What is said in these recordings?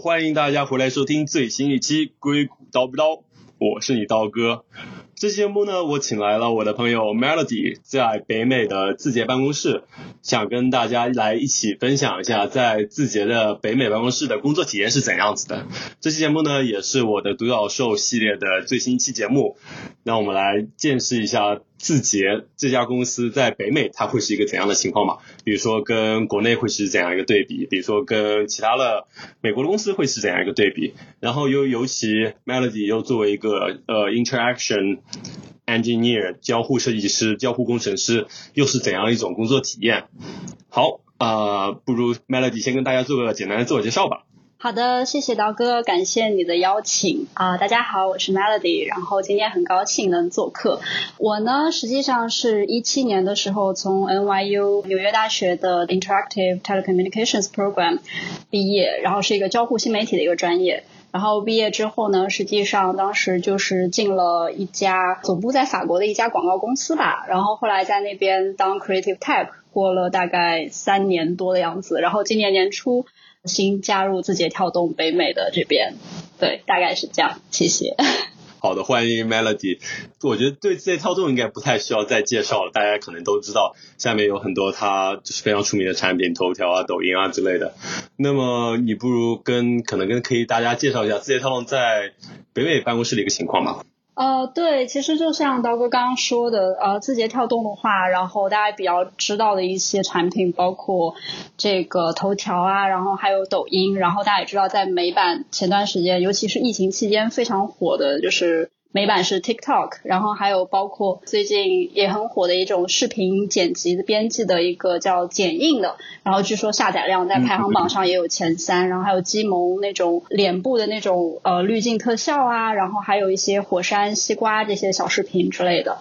欢迎大家回来收听最新一期《硅谷刀不刀》，我是你刀哥。这期节目呢，我请来了我的朋友 Melody，在北美的字节办公室，想跟大家来一起分享一下在字节的北美办公室的工作体验是怎样子的。这期节目呢，也是我的独角兽系列的最新一期节目，让我们来见识一下字节这家公司在北美它会是一个怎样的情况嘛？比如说跟国内会是怎样一个对比，比如说跟其他的美国的公司会是怎样一个对比，然后又尤其 Melody 又作为一个呃 interaction。engineer 交互设计师、交互工程师又是怎样一种工作体验？好，呃，不如 Melody 先跟大家做个简单的自我介绍吧。好的，谢谢刀哥，感谢你的邀请啊！大家好，我是 Melody，然后今天很高兴能做客。我呢，实际上是一七年的时候从 NYU 纽约大学的 Interactive Telecommunications Program 毕业，然后是一个交互新媒体的一个专业。然后毕业之后呢，实际上当时就是进了一家总部在法国的一家广告公司吧。然后后来在那边当 Creative Tech 过了大概三年多的样子。然后今年年初新加入字节跳动北美的这边，对，大概是这样。谢谢。好的，欢迎 Melody。我觉得对字节跳动应该不太需要再介绍了，大家可能都知道，下面有很多它就是非常出名的产品，头条啊、抖音啊之类的。那么你不如跟可能跟可以大家介绍一下字节跳动在北美办公室的一个情况吧？呃，对，其实就像刀哥刚刚说的，呃，字节跳动的话，然后大家比较知道的一些产品，包括这个头条啊，然后还有抖音，然后大家也知道，在美版前段时间，尤其是疫情期间非常火的，就是。美版是 TikTok，然后还有包括最近也很火的一种视频剪辑的编辑的一个叫剪映的，然后据说下载量在排行榜上也有前三，然后还有基萌那种脸部的那种呃滤镜特效啊，然后还有一些火山西瓜这些小视频之类的。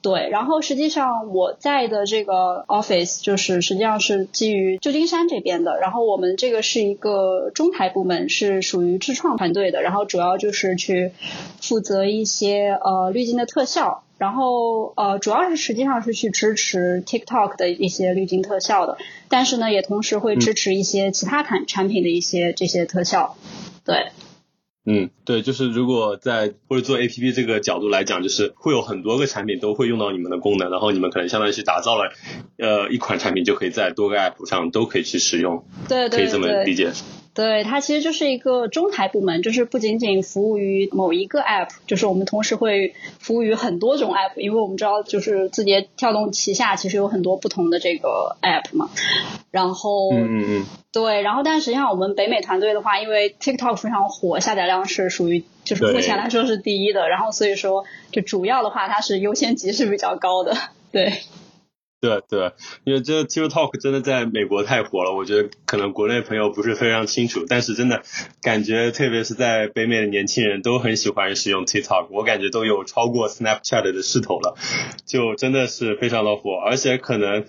对，然后实际上我在的这个 office 就是实际上是基于旧金山这边的，然后我们这个是一个中台部门，是属于智创团队的，然后主要就是去负责一些呃滤镜的特效，然后呃主要是实际上是去支持 TikTok 的一些滤镜特效的，但是呢也同时会支持一些其他产产品的一些这些特效，对。嗯，对，就是如果在或者做 A P P 这个角度来讲，就是会有很多个产品都会用到你们的功能，然后你们可能相当于是打造了呃一款产品，就可以在多个 App 上都可以去使用，对对对，可以这么理解。对，它其实就是一个中台部门，就是不仅仅服务于某一个 app，就是我们同时会服务于很多种 app，因为我们知道就是字节跳动旗下其实有很多不同的这个 app 嘛。然后，嗯嗯嗯，对，然后但实际上我们北美团队的话，因为 TikTok 非常火，下载量是属于就是目前来说是第一的，然后所以说就主要的话它是优先级是比较高的，对。对对，因为这 TikTok 真的在美国太火了，我觉得可能国内朋友不是非常清楚，但是真的感觉，特别是在北美的年轻人都很喜欢使用 TikTok，我感觉都有超过 Snapchat 的势头了，就真的是非常的火，而且可能。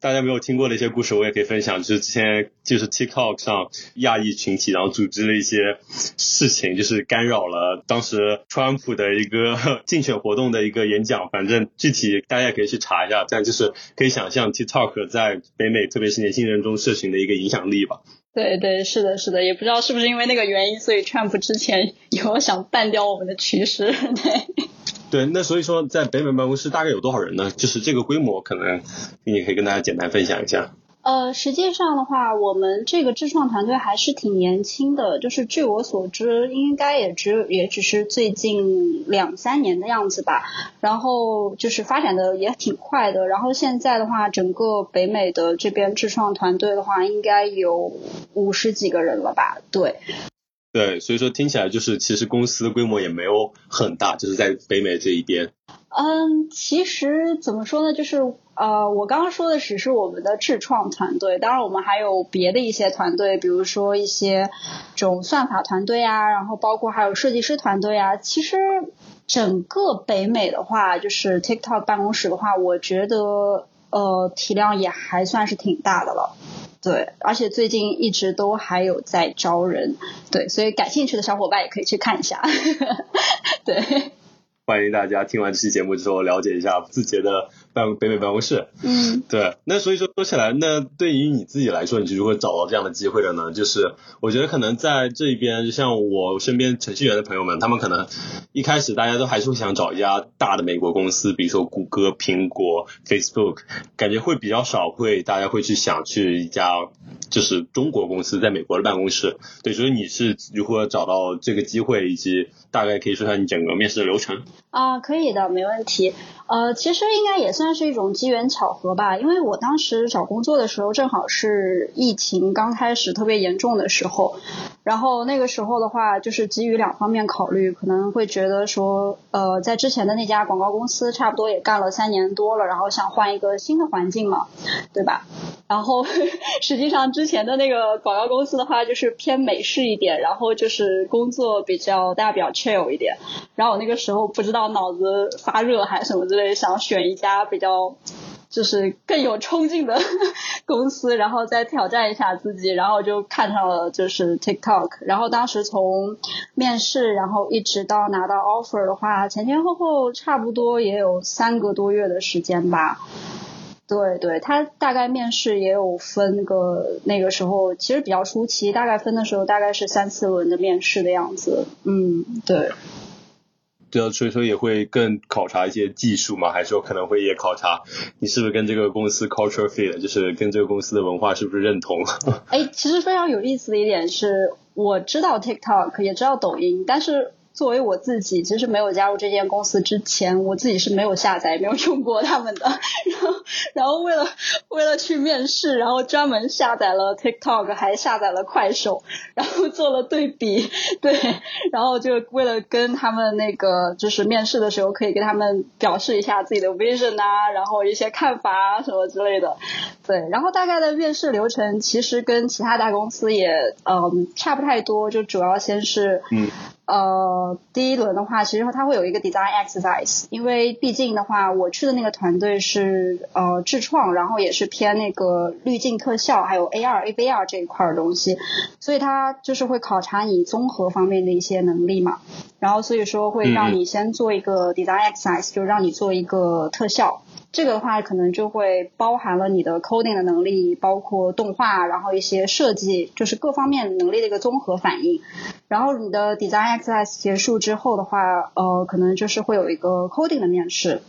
大家没有听过的一些故事，我也可以分享。就是之前就是 TikTok 上亚裔群体，然后组织了一些事情，就是干扰了当时川普的一个 竞选活动的一个演讲。反正具体大家也可以去查一下。这样就是可以想象 TikTok 在北美，特别是年轻人中社群的一个影响力吧。对对，是的，是的，也不知道是不是因为那个原因，所以 Trump 之前有想办掉我们的趋势。对。对，那所以说在北美办公室大概有多少人呢？就是这个规模，可能你可以跟大家简单分享一下。呃，实际上的话，我们这个智创团队还是挺年轻的，就是据我所知，应该也只有也只是最近两三年的样子吧。然后就是发展的也挺快的。然后现在的话，整个北美的这边智创团队的话，应该有五十几个人了吧？对。对，所以说听起来就是其实公司的规模也没有很大，就是在北美这一边。嗯，其实怎么说呢，就是呃，我刚刚说的只是我们的智创团队，当然我们还有别的一些团队，比如说一些这种算法团队啊，然后包括还有设计师团队啊。其实整个北美的话，就是 TikTok 办公室的话，我觉得呃体量也还算是挺大的了。对，而且最近一直都还有在招人，对，所以感兴趣的小伙伴也可以去看一下。对，欢迎大家听完这期节目之后了解一下字节的办北美办公室。嗯，对。那所以说说起来，那对于你自己来说，你是如何找到这样的机会的呢？就是我觉得可能在这边，就像我身边程序员的朋友们，他们可能一开始大家都还是会想找一家大的美国公司，比如说谷歌、苹果、Facebook，感觉会比较少会大家会去想去一家就是中国公司在美国的办公室。对，所以你是如何找到这个机会，以及大概可以说下你整个面试的流程？啊，可以的，没问题。呃，其实应该也算是一种机缘巧合吧，因为我当时找工作的时候，正好是疫情刚开始特别严重的时候，然后那个时候的话，就是基于两方面考虑，可能会觉得说，呃，在之前的那家广告公司差不多也干了三年多了，然后想换一个新的环境嘛，对吧？然后 实际上之前的那个广告公司的话，就是偏美式一点，然后就是工作比较大家比较 chill 一点，然后我那个时候不知道脑子发热还是什么之类，想选一家比较就是更有冲劲的 公司，然后再挑战一下自己，然后就看上了就是 TikTok，然后当时从面试，然后一直到拿到 offer 的话，前前后后差不多也有三个多月的时间吧。对对，他大概面试也有分个那个时候，其实比较初期，大概分的时候大概是三四轮的面试的样子。嗯，对。对啊，所以说也会更考察一些技术嘛，还是说可能会也考察你是不是跟这个公司 culture fit，就是跟这个公司的文化是不是认同？哎，其实非常有意思的一点是，我知道 TikTok，也知道抖音，但是。作为我自己，其实没有加入这间公司之前，我自己是没有下载、没有用过他们的。然后，然后为了为了去面试，然后专门下载了 TikTok，还下载了快手，然后做了对比，对，然后就为了跟他们那个就是面试的时候，可以跟他们表示一下自己的 vision 啊，然后一些看法啊什么之类的。对，然后大概的面试流程其实跟其他大公司也嗯差不太多，就主要先是嗯。呃，第一轮的话，其实它会有一个 design exercise，因为毕竟的话，我去的那个团队是呃智创，然后也是偏那个滤镜特效，还有 AR、AVR 这一块的东西，所以它就是会考察你综合方面的一些能力嘛。然后所以说会让你先做一个 design exercise，就让你做一个特效。这个的话，可能就会包含了你的 coding 的能力，包括动画，然后一些设计，就是各方面能力的一个综合反应。然后你的 design exercise 结束之后的话，呃，可能就是会有一个 coding 的面试。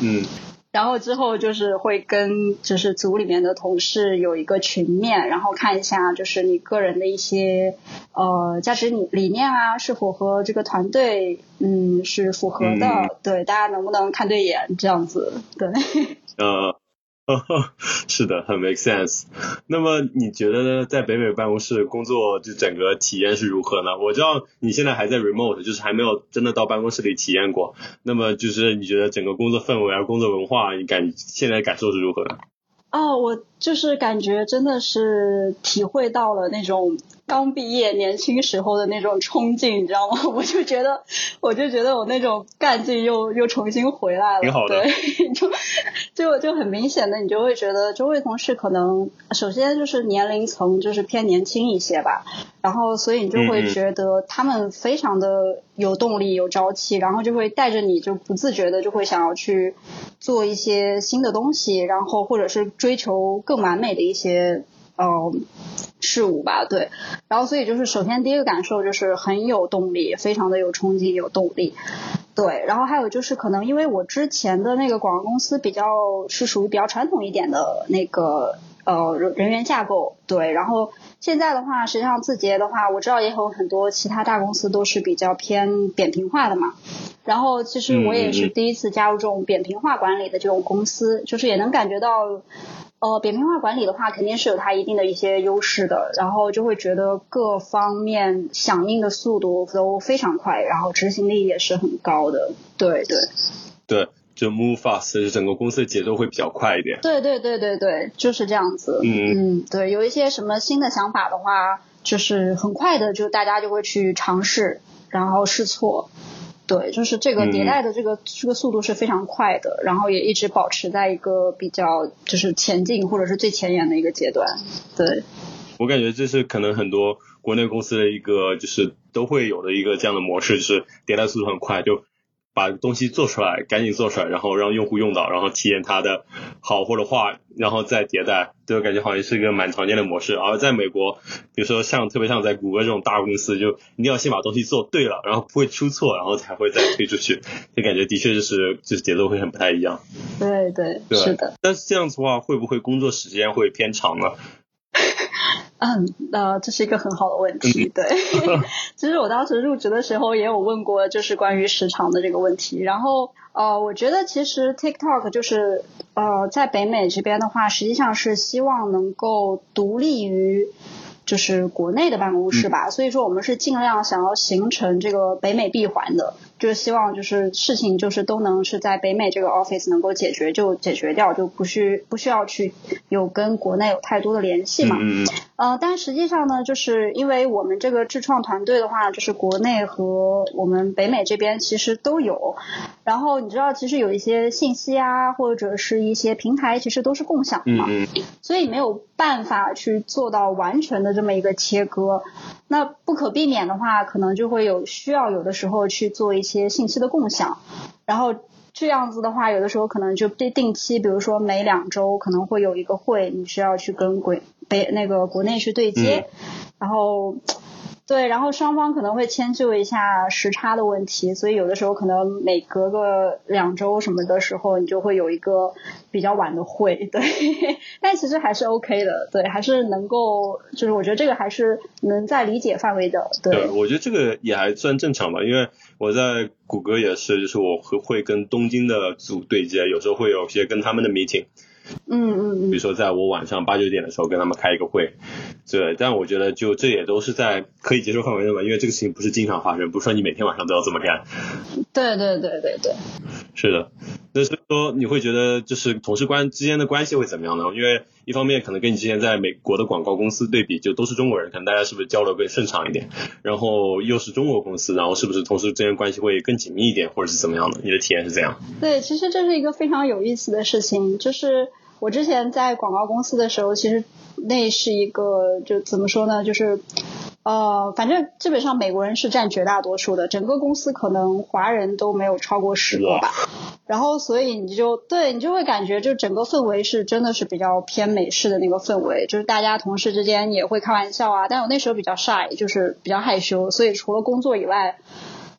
嗯。然后之后就是会跟就是组里面的同事有一个群面，然后看一下就是你个人的一些呃价值理理念啊是否和这个团队嗯是符合的，对大家能不能看对眼这样子，对。呃。是的，很 make sense。那么你觉得呢？在北美办公室工作，就整个体验是如何呢？我知道你现在还在 remote，就是还没有真的到办公室里体验过。那么就是你觉得整个工作氛围啊、工作文化，你感现在感受是如何呢？哦，我就是感觉真的是体会到了那种。刚毕业年轻时候的那种冲劲，你知道吗？我就觉得，我就觉得我那种干劲又又重新回来了。挺好的。对，就就就很明显的，你就会觉得周围同事可能首先就是年龄层就是偏年轻一些吧，然后所以你就会觉得他们非常的有动力、有朝气，然后就会带着你就不自觉的就会想要去做一些新的东西，然后或者是追求更完美的一些。嗯，事物吧，对，然后所以就是首先第一个感受就是很有动力，非常的有冲击，有动力，对，然后还有就是可能因为我之前的那个广告公司比较是属于比较传统一点的那个呃人人员架构，对，然后现在的话，实际上字节的话，我知道也有很多其他大公司都是比较偏扁平化的嘛，然后其实我也是第一次加入这种扁平化管理的这种公司，就是也能感觉到。呃，扁平化管理的话，肯定是有它一定的一些优势的，然后就会觉得各方面响应的速度都非常快，然后执行力也是很高的。对对。对，就 move fast，就整个公司的节奏会比较快一点。对对对对对，就是这样子。嗯嗯。对，有一些什么新的想法的话，就是很快的，就大家就会去尝试，然后试错。对，就是这个迭代的这个这个速度是非常快的，然后也一直保持在一个比较就是前进或者是最前沿的一个阶段。对，我感觉这是可能很多国内公司的一个就是都会有的一个这样的模式，就是迭代速度很快，就把东西做出来，赶紧做出来，然后让用户用到，然后体验它的好或者坏，然后再迭代，对我感觉好像是一个蛮常见的模式。而在美国，比如说像特别像在谷歌这种大公司，就一定要先把东西做对了，然后不会出错，然后才会再推出去，就感觉的确就是就是节奏会很不太一样。对对，是的。但是这样子的话，会不会工作时间会偏长呢？嗯，呃，这是一个很好的问题。对，其实我当时入职的时候也有问过，就是关于时长的这个问题。然后，呃，我觉得其实 TikTok 就是呃，在北美这边的话，实际上是希望能够独立于。就是国内的办公室吧，所以说我们是尽量想要形成这个北美闭环的，就是希望就是事情就是都能是在北美这个 office 能够解决就解决掉，就不需不需要去有跟国内有太多的联系嘛。嗯呃，但实际上呢，就是因为我们这个智创团队的话，就是国内和我们北美这边其实都有，然后你知道其实有一些信息啊，或者是一些平台，其实都是共享的嘛。嗯嗯。所以没有办法去做到完全的。这么一个切割，那不可避免的话，可能就会有需要有的时候去做一些信息的共享，然后这样子的话，有的时候可能就定定期，比如说每两周可能会有一个会，你需要去跟国北那个国内去对接，然后。对，然后双方可能会迁就一下时差的问题，所以有的时候可能每隔个两周什么的时候，你就会有一个比较晚的会，对，但其实还是 OK 的，对，还是能够，就是我觉得这个还是能在理解范围的，对。我觉得这个也还算正常吧，因为我在谷歌也是，就是我会会跟东京的组对接，有时候会有些跟他们的 meeting。嗯嗯嗯，比如说在我晚上八九点的时候跟他们开一个会，对，但我觉得就这也都是在可以接受范围内嘛，因为这个事情不是经常发生，不是说你每天晚上都要这么干。对对对对对。是的，那是说你会觉得就是同事关之间的关系会怎么样呢？因为一方面可能跟你之前在美国的广告公司对比，就都是中国人，可能大家是不是交流更顺畅一点？然后又是中国公司，然后是不是同事之间关系会更紧密一点，或者是怎么样的？你的体验是怎样？对，其实这是一个非常有意思的事情，就是。我之前在广告公司的时候，其实那是一个就怎么说呢，就是呃，反正基本上美国人是占绝大多数的，整个公司可能华人都没有超过十个吧。然后所以你就对你就会感觉就整个氛围是真的是比较偏美式的那个氛围，就是大家同事之间也会开玩笑啊。但我那时候比较 shy，就是比较害羞，所以除了工作以外。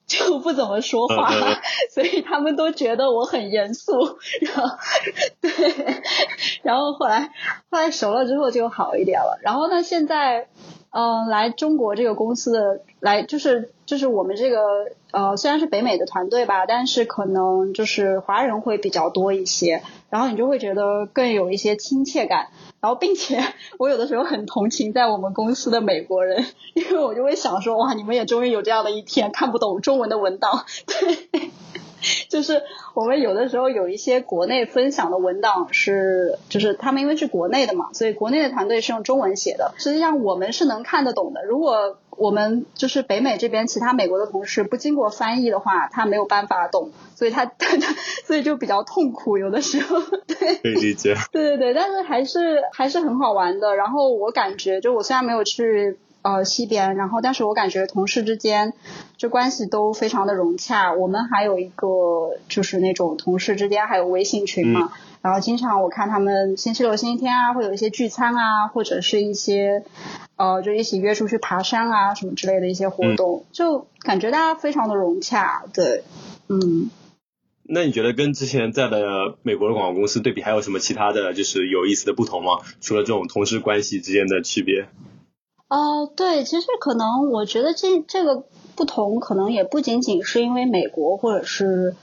就不怎么说话，所以他们都觉得我很严肃。然后，对，然后后来后来熟了之后就好一点了。然后呢，现在嗯，来中国这个公司的来就是就是我们这个呃虽然是北美的团队吧，但是可能就是华人会比较多一些。然后你就会觉得更有一些亲切感。然后，并且我有的时候很同情在我们公司的美国人，因为我就会想说，哇，你们也终于有这样的一天，看不懂中文的文档，对。就是我们有的时候有一些国内分享的文档是，就是他们因为是国内的嘛，所以国内的团队是用中文写的。实际上我们是能看得懂的。如果我们就是北美这边其他美国的同事不经过翻译的话，他没有办法懂，所以他他他 所以就比较痛苦。有的时候对可以理解。对对对，但是还是还是很好玩的。然后我感觉，就我虽然没有去。呃，西边，然后但是我感觉同事之间就关系都非常的融洽。我们还有一个就是那种同事之间还有微信群嘛，然后经常我看他们星期六、星期天啊会有一些聚餐啊，或者是一些呃就一起约出去爬山啊什么之类的一些活动，就感觉大家非常的融洽。对，嗯。那你觉得跟之前在的美国的广告公司对比，还有什么其他的就是有意思的不同吗？除了这种同事关系之间的区别？哦，对，其实可能我觉得这这个不同，可能也不仅仅是因为美国或者是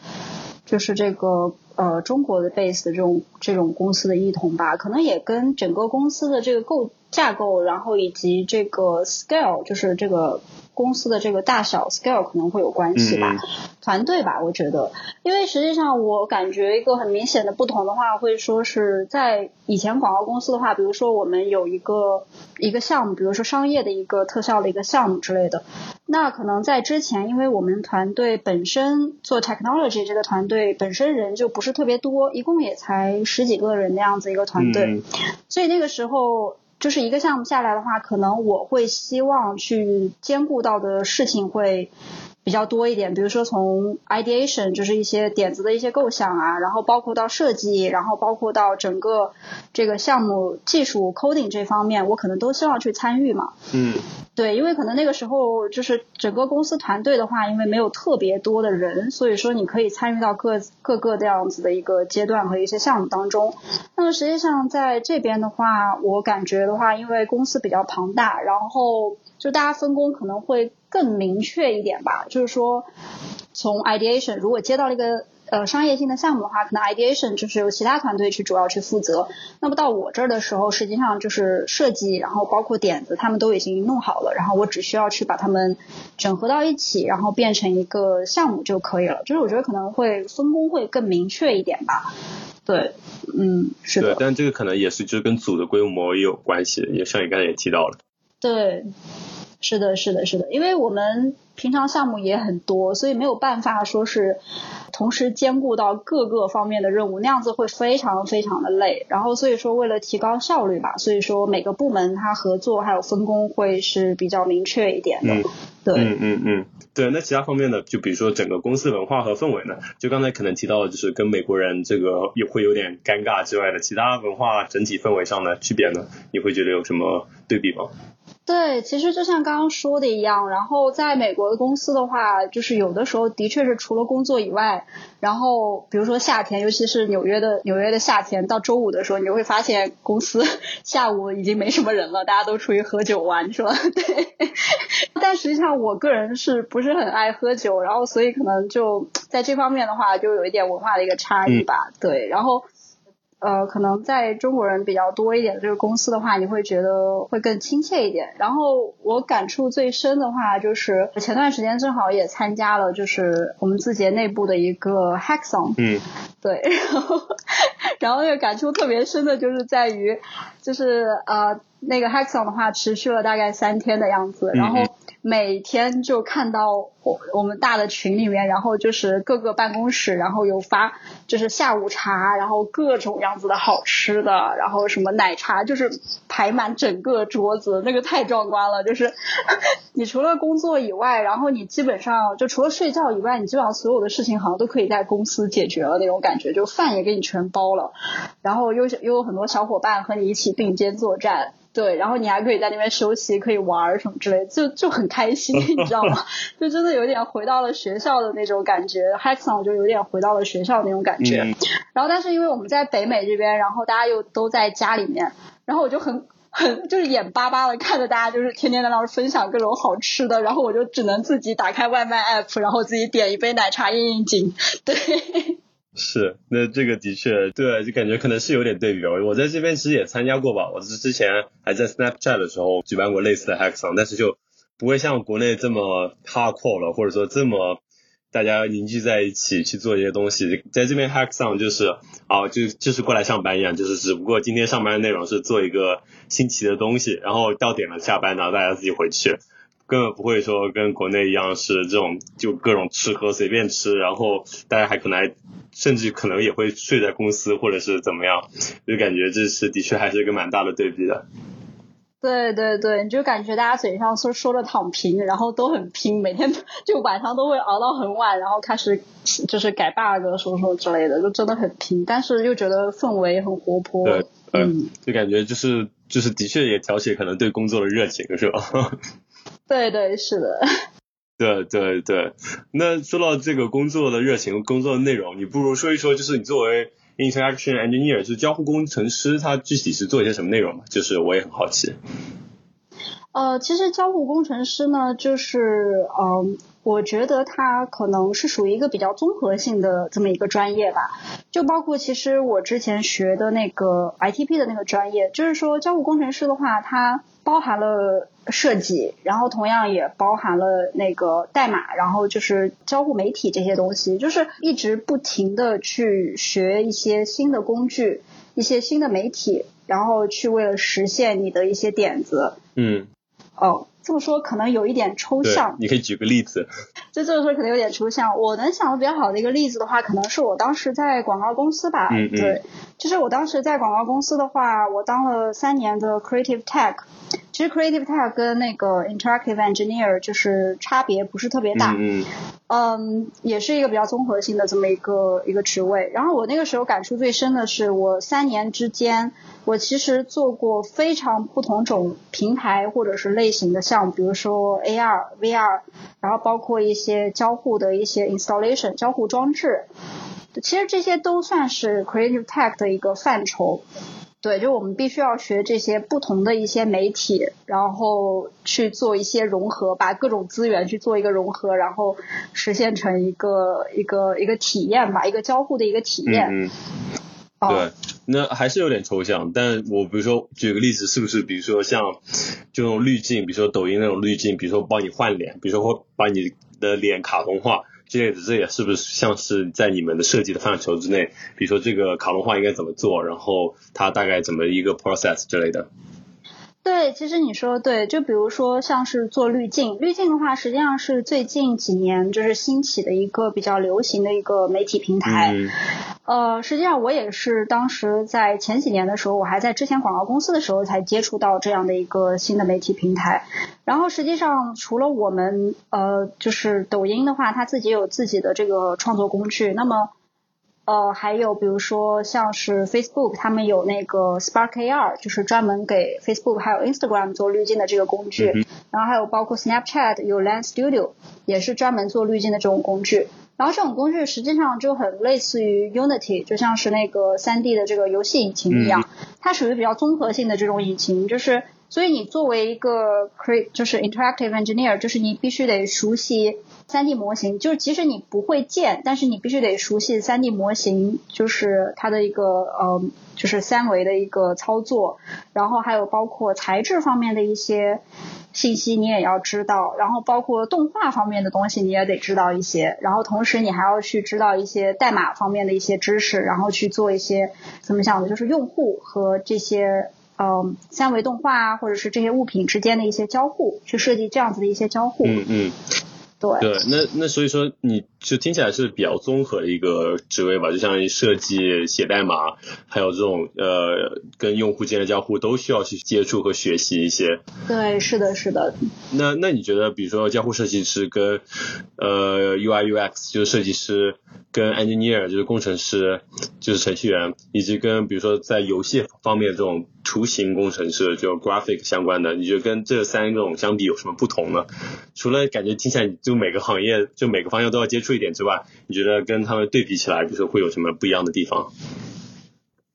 就是这个呃中国的 base 的这种这种公司的异同吧，可能也跟整个公司的这个构架构，然后以及这个 scale，就是这个。公司的这个大小 scale 可能会有关系吧，团队吧，我觉得，因为实际上我感觉一个很明显的不同的话，会说是在以前广告公司的话，比如说我们有一个一个项目，比如说商业的一个特效的一个项目之类的，那可能在之前，因为我们团队本身做 technology 这个团队本身人就不是特别多，一共也才十几个人那样子一个团队，所以那个时候。就是一个项目下来的话，可能我会希望去兼顾到的事情会。比较多一点，比如说从 ideation 就是一些点子的一些构想啊，然后包括到设计，然后包括到整个这个项目技术 coding 这方面，我可能都希望去参与嘛。嗯，对，因为可能那个时候就是整个公司团队的话，因为没有特别多的人，所以说你可以参与到各各个这样子的一个阶段和一些项目当中。那么实际上在这边的话，我感觉的话，因为公司比较庞大，然后就大家分工可能会。更明确一点吧，就是说，从 ideation 如果接到了一个呃商业性的项目的话，可能 ideation 就是由其他团队去主要去负责。那么到我这儿的时候，实际上就是设计，然后包括点子，他们都已经弄好了，然后我只需要去把它们整合到一起，然后变成一个项目就可以了。就是我觉得可能会分工会更明确一点吧。对，嗯，是的。对，但这个可能也是就跟组的规模也有关系，也像你刚才也提到了。对。是的，是的，是的，因为我们平常项目也很多，所以没有办法说是同时兼顾到各个方面的任务，那样子会非常非常的累。然后所以说为了提高效率吧，所以说每个部门它合作还有分工会是比较明确一点的。嗯，对，嗯嗯嗯，对。那其他方面呢？就比如说整个公司文化和氛围呢？就刚才可能提到的就是跟美国人这个也会有点尴尬之外的其他文化整体氛围上的区别呢？你会觉得有什么对比吗？对，其实就像刚刚说的一样，然后在美国的公司的话，就是有的时候的确是除了工作以外，然后比如说夏天，尤其是纽约的纽约的夏天，到周五的时候，你就会发现公司 下午已经没什么人了，大家都出去喝酒玩，是吧？对。但实际上我个人是不是很爱喝酒，然后所以可能就在这方面的话，就有一点文化的一个差异吧。对，然后。呃，可能在中国人比较多一点的这个公司的话，你会觉得会更亲切一点。然后我感触最深的话，就是前段时间正好也参加了，就是我们字节内部的一个 hackathon。嗯。对，然 后然后那个感触特别深的就是在于，就是呃那个 hackathon 的话持续了大概三天的样子，然后。每天就看到我我们大的群里面，然后就是各个办公室，然后有发就是下午茶，然后各种样子的好吃的，然后什么奶茶，就是排满整个桌子，那个太壮观了。就是 你除了工作以外，然后你基本上就除了睡觉以外，你基本上所有的事情好像都可以在公司解决了那种感觉，就饭也给你全包了，然后又又有很多小伙伴和你一起并肩作战。对，然后你还可以在那边休息，可以玩什么之类，就就很开心，你知道吗？就真的有点回到了学校的那种感觉，Hackathon 就有点回到了学校那种感觉。然后，但是因为我们在北美这边，然后大家又都在家里面，然后我就很很就是眼巴巴的看着大家，就是天天在那儿分享各种好吃的，然后我就只能自己打开外卖 app，然后自己点一杯奶茶应应景。对。是，那这个的确对，就感觉可能是有点对比吧。我在这边其实也参加过吧，我是之前还在 Snapchat 的时候举办过类似的 Hackathon，但是就不会像国内这么 hardcore 了，或者说这么大家凝聚在一起去做一些东西。在这边 Hackathon 就是啊，就就是过来上班一样，就是只不过今天上班的内容是做一个新奇的东西，然后到点了下班，然后大家自己回去。根本不会说跟国内一样是这种就各种吃喝随便吃，然后大家还可能还甚至可能也会睡在公司或者是怎么样，就感觉这是的确还是一个蛮大的对比的。对对对，你就感觉大家嘴上说说着躺平，然后都很拼，每天就晚上都会熬到很晚，然后开始就是改 bug 什么什么之类的，就真的很拼，但是又觉得氛围很活泼。对，嗯，就感觉就是就是的确也挑起可能对工作的热情，是吧？对对是的，对对对。那说到这个工作的热情、工作的内容，你不如说一说，就是你作为 interaction engineer，就是交互工程师，他具体是做一些什么内容嘛？就是我也很好奇。呃，其实交互工程师呢，就是嗯，我觉得它可能是属于一个比较综合性的这么一个专业吧。就包括其实我之前学的那个 ITP 的那个专业，就是说交互工程师的话，它包含了。设计，然后同样也包含了那个代码，然后就是交互媒体这些东西，就是一直不停的去学一些新的工具，一些新的媒体，然后去为了实现你的一些点子。嗯。哦，这么说可能有一点抽象。你可以举个例子。就这么说可能有点抽象。我能想的比较好的一个例子的话，可能是我当时在广告公司吧。嗯嗯。对，就是我当时在广告公司的话，我当了三年的 Creative Tech。其实 creative tech 跟那个 interactive engineer 就是差别不是特别大，嗯嗯，也是一个比较综合性的这么一个一个职位。然后我那个时候感触最深的是，我三年之间，我其实做过非常不同种平台或者是类型的项目，比如说 AR、VR，然后包括一些交互的一些 installation 交互装置，其实这些都算是 creative tech 的一个范畴。对，就我们必须要学这些不同的一些媒体，然后去做一些融合，把各种资源去做一个融合，然后实现成一个一个一个体验吧，一个交互的一个体验。嗯嗯。对，那还是有点抽象。但我比如说举个例子，是不是比如说像这种滤镜，比如说抖音那种滤镜，比如说帮你换脸，比如说会把你的脸卡通化。之类的，这也是不是像是在你们的设计的范畴之内？比如说这个卡通化应该怎么做，然后它大概怎么一个 process 之类的。对，其实你说的对，就比如说像是做滤镜，滤镜的话，实际上是最近几年就是兴起的一个比较流行的一个媒体平台。呃，实际上我也是当时在前几年的时候，我还在之前广告公司的时候才接触到这样的一个新的媒体平台。然后实际上除了我们呃，就是抖音的话，它自己有自己的这个创作工具，那么。呃，还有比如说像是 Facebook，他们有那个 Spark AR，就是专门给 Facebook 还有 Instagram 做滤镜的这个工具。然后还有包括 Snapchat 有 Lens Studio，也是专门做滤镜的这种工具。然后这种工具实际上就很类似于 Unity，就像是那个 3D 的这个游戏引擎一样，它属于比较综合性的这种引擎，就是。所以你作为一个 create 就是 interactive engineer，就是你必须得熟悉三 D 模型，就是即使你不会建，但是你必须得熟悉三 D 模型，就是它的一个呃，就是三维的一个操作，然后还有包括材质方面的一些信息你也要知道，然后包括动画方面的东西你也得知道一些，然后同时你还要去知道一些代码方面的一些知识，然后去做一些怎么讲呢？就是用户和这些。嗯，三维动画啊，或者是这些物品之间的一些交互，去设计这样子的一些交互。嗯嗯。对对，那那所以说，你就听起来是比较综合的一个职位吧，就相当于设计、写代码，还有这种呃跟用户间的交互都需要去接触和学习一些。对，是的，是的。那那你觉得，比如说交互设计师跟呃 UI UX 就是设计师，跟 engineer 就是工程师，就是程序员，以及跟比如说在游戏方面这种图形工程师，就 graphic 相关的，你觉得跟这三种相比有什么不同呢？除了感觉听起来就每个行业就每个方向都要接触一点之外，你觉得跟他们对比起来，就是会有什么不一样的地方？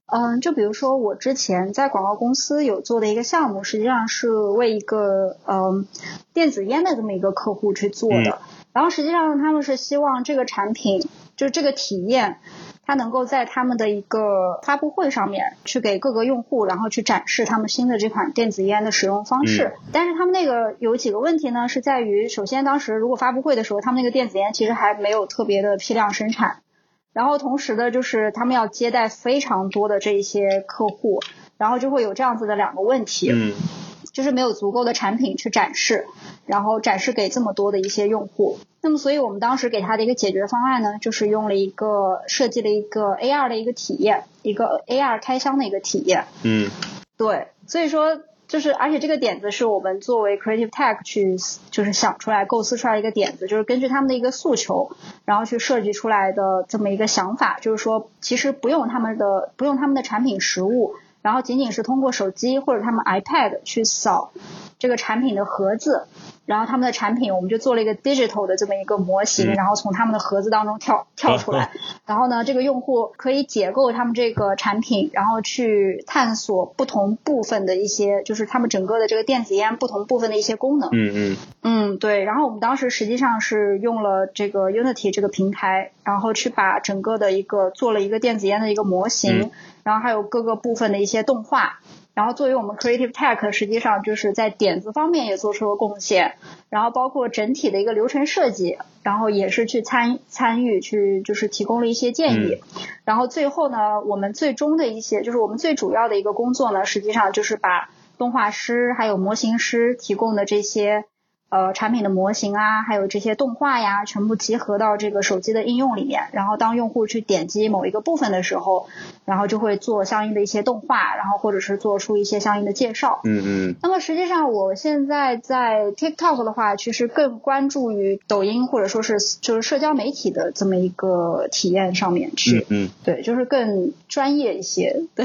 嗯，就比如说我之前在广告公司有做的一个项目，实际上是为一个嗯电子烟的这么一个客户去做的，然后实际上他们是希望这个产品就是这个体验。它能够在他们的一个发布会上面去给各个用户，然后去展示他们新的这款电子烟的使用方式。但是他们那个有几个问题呢？是在于，首先当时如果发布会的时候，他们那个电子烟其实还没有特别的批量生产，然后同时的就是他们要接待非常多的这一些客户，然后就会有这样子的两个问题。嗯。就是没有足够的产品去展示，然后展示给这么多的一些用户。那么，所以我们当时给他的一个解决方案呢，就是用了一个设计了一个 AR 的一个体验，一个 AR 开箱的一个体验。嗯，对，所以说就是，而且这个点子是我们作为 Creative Tech 去就是想出来、构思出来一个点子，就是根据他们的一个诉求，然后去设计出来的这么一个想法，就是说其实不用他们的不用他们的产品实物。然后仅仅是通过手机或者他们 iPad 去扫这个产品的盒子。然后他们的产品，我们就做了一个 digital 的这么一个模型，然后从他们的盒子当中跳跳出来。然后呢，这个用户可以解构他们这个产品，然后去探索不同部分的一些，就是他们整个的这个电子烟不同部分的一些功能。嗯嗯。嗯，对。然后我们当时实际上是用了这个 Unity 这个平台，然后去把整个的一个做了一个电子烟的一个模型，然后还有各个部分的一些动画。然后作为我们 Creative Tech，实际上就是在点子方面也做出了贡献，然后包括整体的一个流程设计，然后也是去参参与去就是提供了一些建议，然后最后呢，我们最终的一些就是我们最主要的一个工作呢，实际上就是把动画师还有模型师提供的这些。呃，产品的模型啊，还有这些动画呀，全部集合到这个手机的应用里面。然后当用户去点击某一个部分的时候，然后就会做相应的一些动画，然后或者是做出一些相应的介绍。嗯嗯。那么实际上，我现在在 TikTok 的话，其实更关注于抖音或者说是就是社交媒体的这么一个体验上面去。嗯嗯。对，就是更专业一些。对。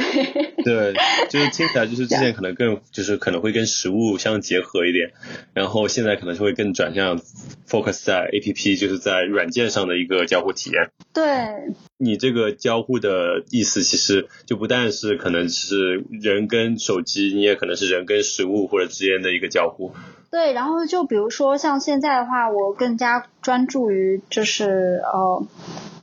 对，就是听起来就是之前可能更就是可能会跟实物相结合一点，然后现在。可能是会更转向 focus 在 A P P，就是在软件上的一个交互体验。对，你这个交互的意思，其实就不但是可能是人跟手机，你也可能是人跟食物或者之间的一个交互。对，然后就比如说像现在的话，我更加专注于就是呃，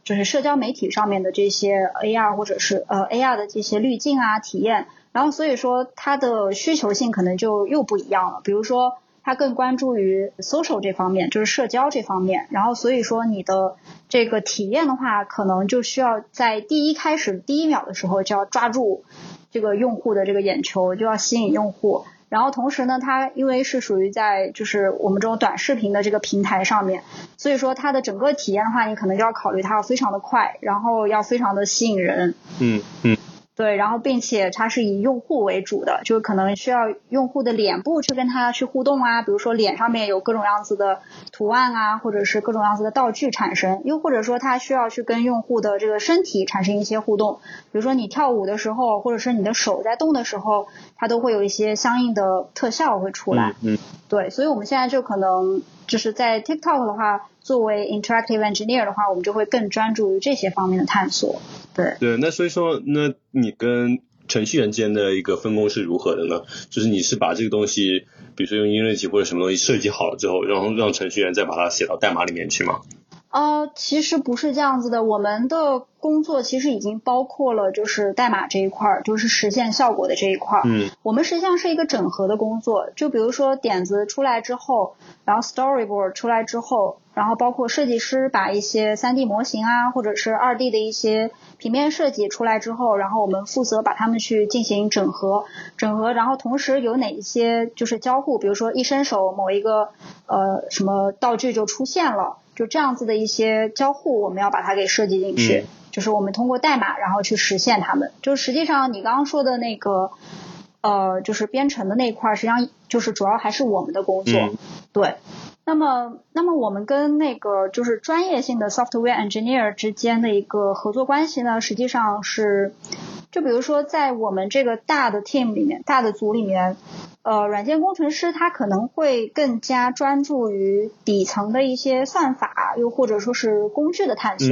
就是社交媒体上面的这些 A R 或者是呃 A R 的这些滤镜啊体验，然后所以说它的需求性可能就又不一样了，比如说。它更关注于 social 这方面，就是社交这方面。然后所以说你的这个体验的话，可能就需要在第一开始第一秒的时候就要抓住这个用户的这个眼球，就要吸引用户。然后同时呢，它因为是属于在就是我们这种短视频的这个平台上面，所以说它的整个体验的话，你可能就要考虑它要非常的快，然后要非常的吸引人。嗯嗯。对，然后并且它是以用户为主的，就是可能需要用户的脸部去跟它去互动啊，比如说脸上面有各种样子的图案啊，或者是各种样子的道具产生，又或者说它需要去跟用户的这个身体产生一些互动，比如说你跳舞的时候，或者是你的手在动的时候，它都会有一些相应的特效会出来。嗯。对，所以我们现在就可能就是在 TikTok 的话。作为 interactive engineer 的话，我们就会更专注于这些方面的探索。对对，那所以说，那你跟程序员之间的一个分工是如何的呢？就是你是把这个东西，比如说用音乐集或者什么东西设计好了之后，然后让程序员再把它写到代码里面去吗？呃，其实不是这样子的，我们的工作其实已经包括了就是代码这一块儿，就是实现效果的这一块儿。嗯，我们实际上是一个整合的工作，就比如说点子出来之后，然后 storyboard 出来之后，然后包括设计师把一些 3D 模型啊，或者是 2D 的一些平面设计出来之后，然后我们负责把它们去进行整合，整合，然后同时有哪一些就是交互，比如说一伸手某一个呃什么道具就出现了。就这样子的一些交互，我们要把它给设计进去，就是我们通过代码，然后去实现它们。就实际上你刚刚说的那个，呃，就是编程的那一块，实际上就是主要还是我们的工作。对。那么，那么我们跟那个就是专业性的 software engineer 之间的一个合作关系呢，实际上是，就比如说在我们这个大的 team 里面，大的组里面。呃，软件工程师他可能会更加专注于底层的一些算法，又或者说是工具的探索。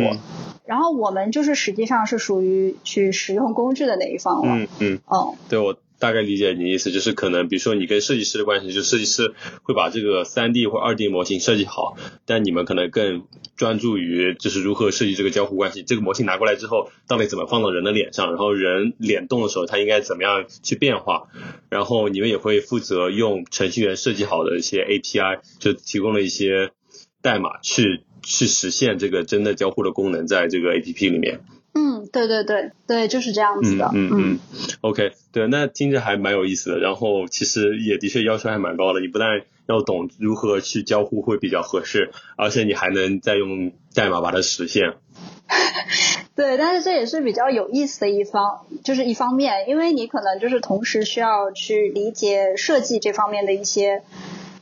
然后我们就是实际上是属于去使用工具的那一方了。嗯嗯。哦，对我。大概理解你的意思，就是可能比如说你跟设计师的关系，就设计师会把这个三 D 或二 D 模型设计好，但你们可能更专注于就是如何设计这个交互关系。这个模型拿过来之后，到底怎么放到人的脸上，然后人脸动的时候，它应该怎么样去变化？然后你们也会负责用程序员设计好的一些 API，就提供了一些代码去去实现这个真的交互的功能，在这个 APP 里面。嗯，对对对对，就是这样子的。嗯嗯，OK，对，那听着还蛮有意思的。然后其实也的确要求还蛮高的，你不但要懂如何去交互会比较合适，而且你还能再用代码把它实现。对，但是这也是比较有意思的一方，就是一方面，因为你可能就是同时需要去理解设计这方面的一些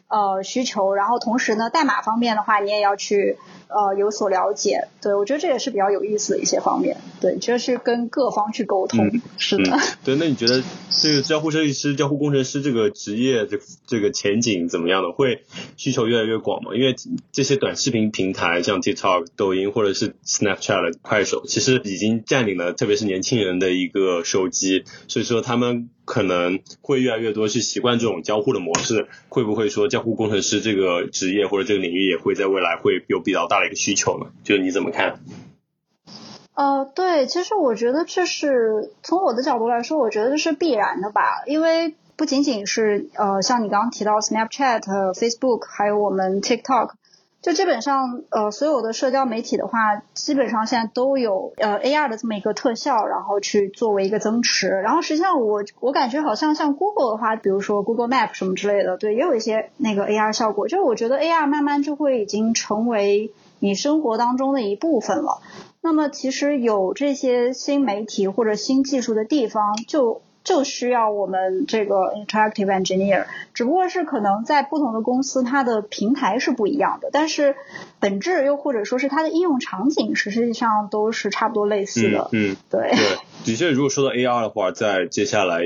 呃需求，然后同时呢，代码方面的话，你也要去。呃，有所了解，对我觉得这也是比较有意思的一些方面，对，就是跟各方去沟通，是的。对，那你觉得这个交互设计师、交互工程师这个职业这这个前景怎么样呢？会需求越来越广吗？因为这些短视频平台，像 TikTok、抖音或者是 Snapchat、快手，其实已经占领了特别是年轻人的一个手机，所以说他们。可能会越来越多去习惯这种交互的模式，会不会说交互工程师这个职业或者这个领域也会在未来会有比较大的一个需求呢？就是你怎么看？呃，对，其实我觉得这是从我的角度来说，我觉得这是必然的吧，因为不仅仅是呃像你刚刚提到 Snapchat、Facebook，还有我们 TikTok。就基本上，呃，所有的社交媒体的话，基本上现在都有呃 AR 的这么一个特效，然后去作为一个增持。然后实际上我我感觉好像像 Google 的话，比如说 Google Map 什么之类的，对，也有一些那个 AR 效果。就是我觉得 AR 慢慢就会已经成为你生活当中的一部分了。那么其实有这些新媒体或者新技术的地方，就就需要我们这个 interactive engineer，只不过是可能在不同的公司，它的平台是不一样的，但是本质又或者说是它的应用场景，实际上都是差不多类似的。嗯，对。对，的确，如果说到 AR 的话，在接下来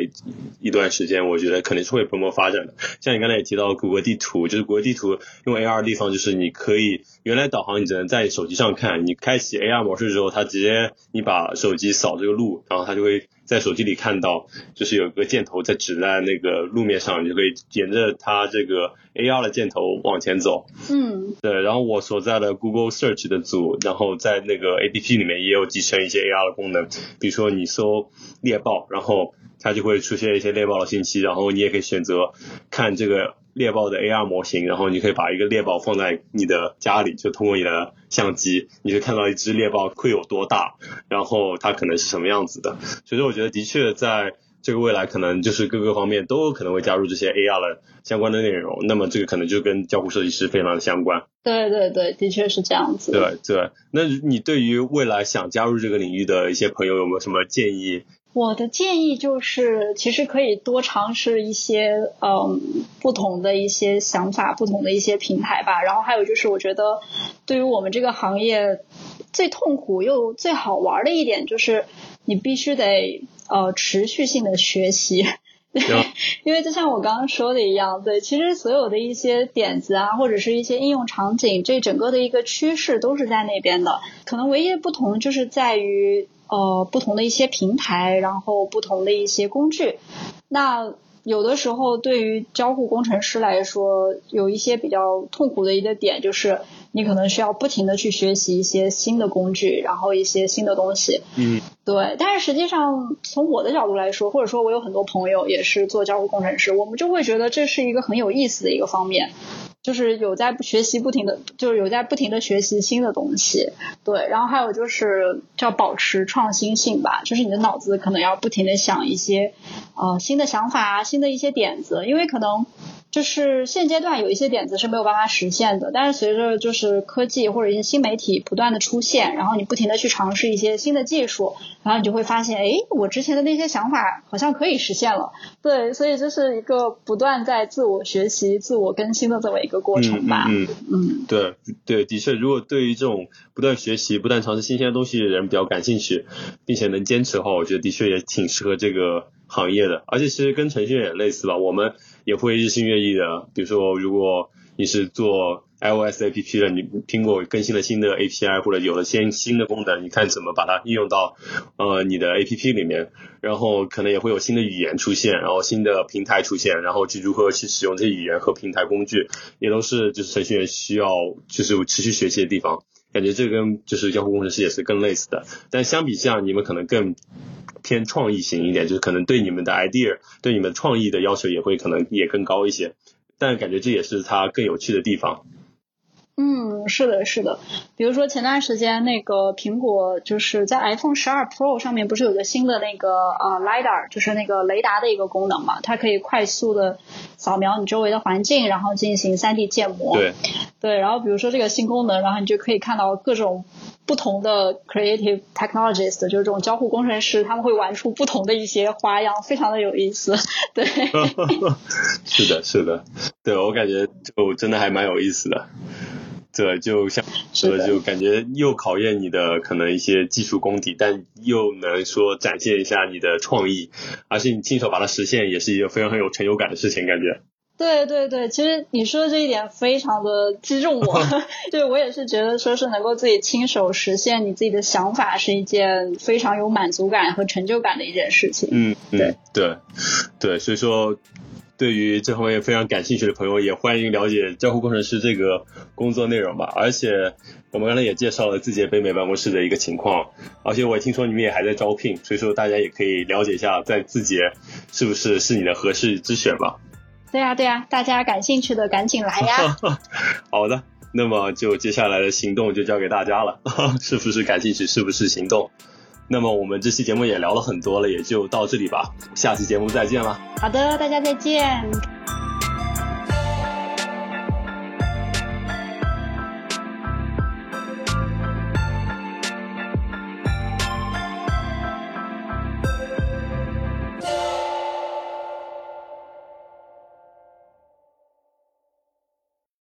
一段时间，我觉得肯定是会蓬勃发展的。像你刚才也提到谷歌地图，就是谷歌地图用 AR 的地方，就是你可以原来导航你只能在手机上看，你开启 AR 模式之后，它直接你把手机扫这个路，然后它就会。在手机里看到，就是有个箭头在指在那个路面上，你就可以沿着它这个 AR 的箭头往前走。嗯，对。然后我所在的 Google Search 的组，然后在那个 APP 里面也有集成一些 AR 的功能，比如说你搜猎豹，然后它就会出现一些猎豹的信息，然后你也可以选择看这个。猎豹的 AR 模型，然后你可以把一个猎豹放在你的家里，就通过你的相机，你就看到一只猎豹会有多大，然后它可能是什么样子的。所以说，我觉得的确在这个未来，可能就是各个方面都可能会加入这些 AR 的相关的内容。那么这个可能就跟交互设计师非常的相关。对对对，的确是这样子。对对，那你对于未来想加入这个领域的一些朋友有没有什么建议？我的建议就是，其实可以多尝试一些，嗯，不同的一些想法，不同的一些平台吧。然后还有就是，我觉得对于我们这个行业最痛苦又最好玩的一点，就是你必须得呃持续性的学习。对，因为就像我刚刚说的一样，对，其实所有的一些点子啊，或者是一些应用场景，这整个的一个趋势都是在那边的。可能唯一的不同就是在于。呃，不同的一些平台，然后不同的一些工具。那有的时候对于交互工程师来说，有一些比较痛苦的一个点，就是你可能需要不停的去学习一些新的工具，然后一些新的东西。嗯，对。但是实际上，从我的角度来说，或者说我有很多朋友也是做交互工程师，我们就会觉得这是一个很有意思的一个方面。就是有在学习不停的，就是有在不停的学习新的东西，对，然后还有就是叫保持创新性吧，就是你的脑子可能要不停的想一些呃新的想法啊，新的一些点子，因为可能。就是现阶段有一些点子是没有办法实现的，但是随着就是科技或者一些新媒体不断的出现，然后你不停的去尝试一些新的技术，然后你就会发现，哎，我之前的那些想法好像可以实现了。对，所以这是一个不断在自我学习、自我更新的这么一个过程吧。嗯嗯，对对，的确，如果对于这种不断学习、不断尝试新鲜的东西的人比较感兴趣，并且能坚持的话，我觉得的确也挺适合这个行业的。而且其实跟程序员也类似吧，我们。也会日新月异的，比如说，如果你是做 iOS APP 的，你苹果更新了新的 API 或者有了新新的功能，你看怎么把它应用到呃你的 APP 里面，然后可能也会有新的语言出现，然后新的平台出现，然后去如何去使用这些语言和平台工具，也都是就是程序员需要就是持续学习的地方。感觉这跟就是交互工程师也是更类似的，但相比下，你们可能更。偏创意型一点，就是可能对你们的 idea，对你们创意的要求也会可能也更高一些，但感觉这也是它更有趣的地方。嗯，是的，是的。比如说前段时间那个苹果就是在 iPhone 十二 Pro 上面不是有个新的那个呃 lidar，就是那个雷达的一个功能嘛？它可以快速的扫描你周围的环境，然后进行 3D 建模。对。对，然后比如说这个新功能，然后你就可以看到各种不同的 creative technologists，就是这种交互工程师，他们会玩出不同的一些花样，非常的有意思。对。是的，是的。对我感觉就真的还蛮有意思的。对，就像说，就感觉又考验你的可能一些技术功底，但又能说展现一下你的创意，而且你亲手把它实现，也是一个非常很有成就感的事情，感觉。对对对，其实你说的这一点非常的击 中我，对我也是觉得说是能够自己亲手实现你自己的想法，是一件非常有满足感和成就感的一件事情。嗯，对对对，所以说。对于这方面非常感兴趣的朋友，也欢迎了解交互工程师这个工作内容吧。而且我们刚才也介绍了字节北美办公室的一个情况，而且我听说你们也还在招聘，所以说大家也可以了解一下，在字节是不是是你的合适之选吧。对呀对呀，大家感兴趣的赶紧来呀。好的。那么就接下来的行动就交给大家了，是不是感兴趣，是不是行动？那么我们这期节目也聊了很多了，也就到这里吧，下期节目再见了。好的，大家再见。